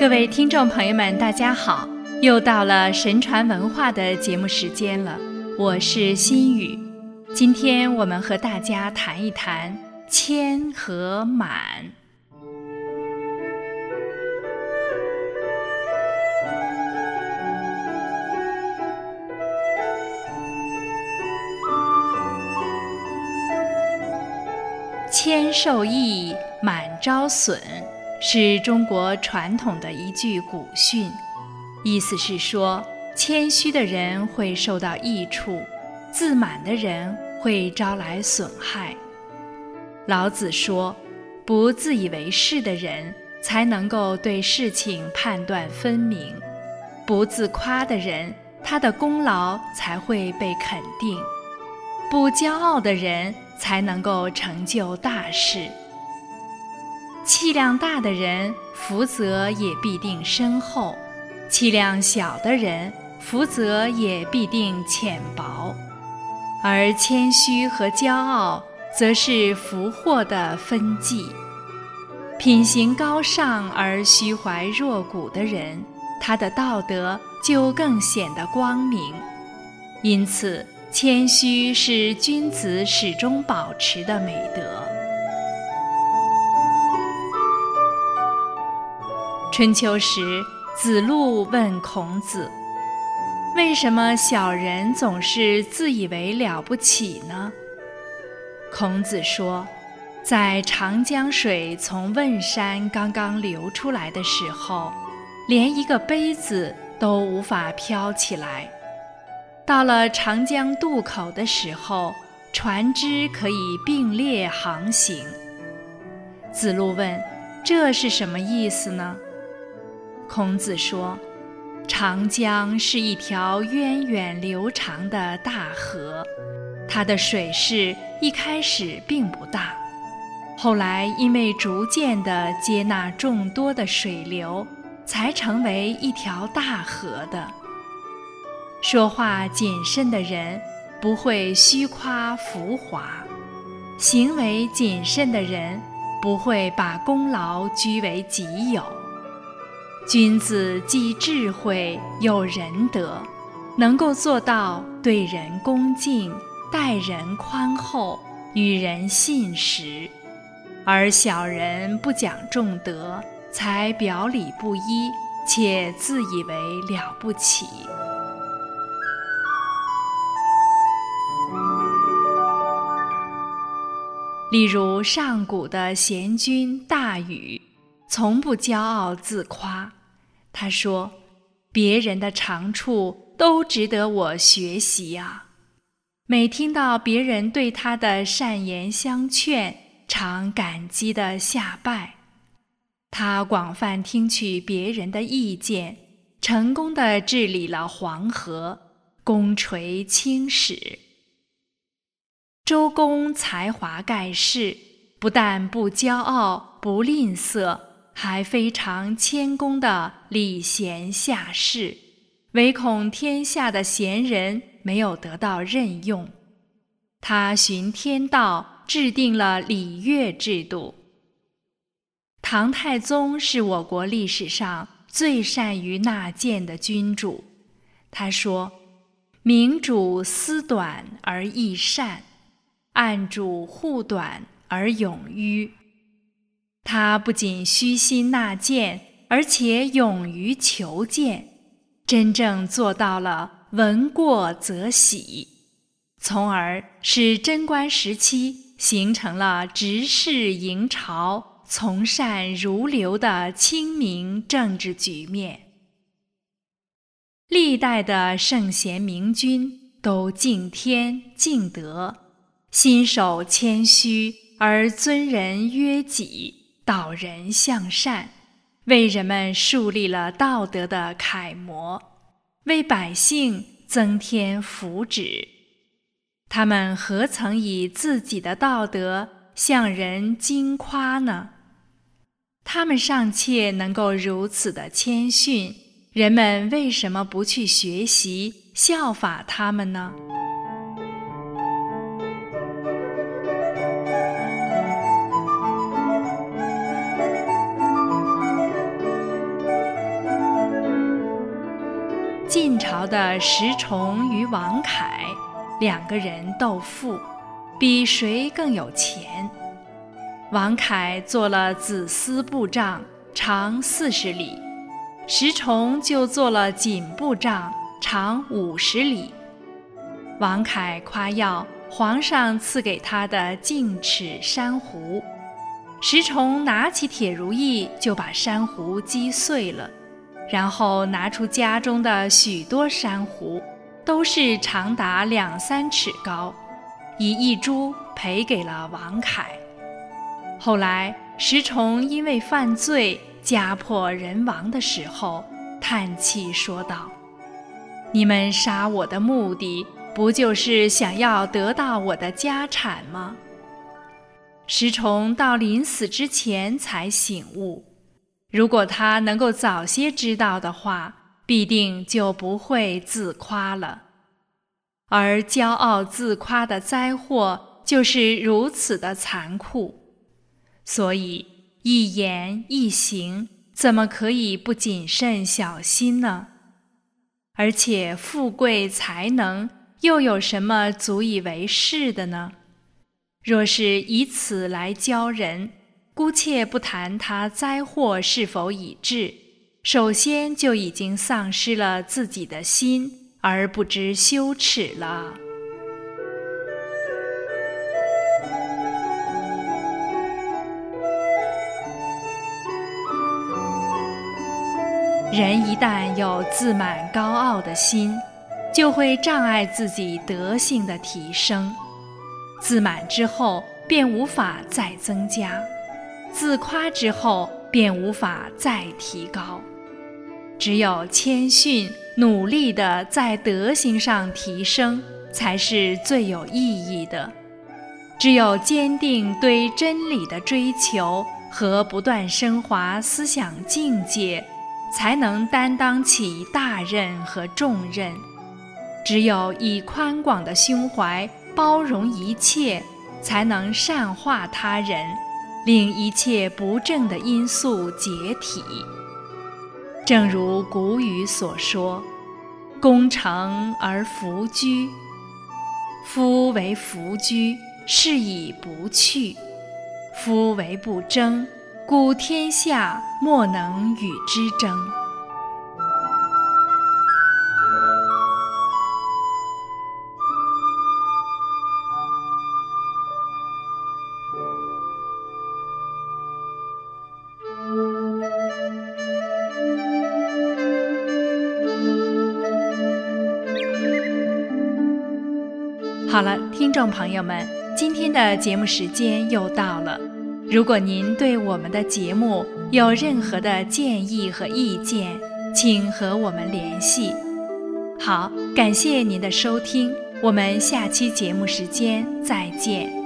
各位听众朋友们，大家好！又到了神传文化的节目时间了，我是心雨。今天我们和大家谈一谈谦和满。谦受益，满招损。是中国传统的一句古训，意思是说，谦虚的人会受到益处，自满的人会招来损害。老子说，不自以为是的人才能够对事情判断分明，不自夸的人，他的功劳才会被肯定，不骄傲的人才能够成就大事。气量大的人，福泽也必定深厚；气量小的人，福泽也必定浅薄。而谦虚和骄傲，则是福祸的分际。品行高尚而虚怀若谷的人，他的道德就更显得光明。因此，谦虚是君子始终保持的美德。春秋时，子路问孔子：“为什么小人总是自以为了不起呢？”孔子说：“在长江水从汶山刚刚流出来的时候，连一个杯子都无法飘起来；到了长江渡口的时候，船只可以并列航行。”子路问：“这是什么意思呢？”孔子说：“长江是一条源远流长的大河，它的水势一开始并不大，后来因为逐渐地接纳众多的水流，才成为一条大河的。说话谨慎的人不会虚夸浮华，行为谨慎的人不会把功劳居为己有。”君子既智慧又仁德，能够做到对人恭敬、待人宽厚、与人信实；而小人不讲重德，才表里不一，且自以为了不起。例如上古的贤君大禹，从不骄傲自夸。他说：“别人的长处都值得我学习呀。”每听到别人对他的善言相劝，常感激的下拜。他广泛听取别人的意见，成功的治理了黄河，功垂青史。周公才华盖世，不但不骄傲，不吝啬。还非常谦恭的礼贤下士，唯恐天下的贤人没有得到任用，他循天道制定了礼乐制度。唐太宗是我国历史上最善于纳谏的君主，他说：“明主思短而易善，暗主护短而勇于。”他不仅虚心纳谏，而且勇于求谏，真正做到了闻过则喜，从而使贞观时期形成了直视迎朝、从善如流的清明政治局面。历代的圣贤明君都敬天敬德，心守谦虚而尊人约己。导人向善，为人们树立了道德的楷模，为百姓增添福祉。他们何曾以自己的道德向人惊夸呢？他们尚且能够如此的谦逊，人们为什么不去学习效法他们呢？朝的石崇与王恺两个人斗富，比谁更有钱。王恺做了子丝布帐，长四十里；石崇就做了锦布帐，长五十里。王恺夸耀皇上赐给他的净齿珊瑚，石崇拿起铁如意就把珊瑚击碎了，然后拿出家中的许多珊瑚，都是长达两三尺高，以一株赔给了王恺。后来，石崇因为犯罪家破人亡的时候，叹气说道：“你们杀我的目的，不就是想要得到我的家产吗？”石崇到临死之前才醒悟，如果他能够早些知道的话，必定就不会自夸了。而骄傲自夸的灾祸就是如此的残酷。所以，一言一行怎么可以不谨慎小心呢？而且，富贵才能又有什么足以为是的呢？若是以此来教人，姑且不谈他灾祸是否已至，首先就已经丧失了自己的心，而不知羞耻了。人一旦有自满高傲的心，就会障碍自己德性的提升。自满之后，便无法再增加；自夸之后，便无法再提高。只有谦逊、努力的在德行上提升，才是最有意义的。只有坚定对真理的追求和不断升华思想境界。才能担当起大任和重任。只有以宽广的胸怀包容一切，才能善化他人，令一切不正的因素解体。正如古语所说：“功成而弗居。”夫为弗居，是以不去；夫为不争。故天下莫能与之争。好了，听众朋友们，今天的节目时间又到了。如果您对我们的节目有任何的建议和意见，请和我们联系。好，感谢您的收听，我们下期节目时间再见。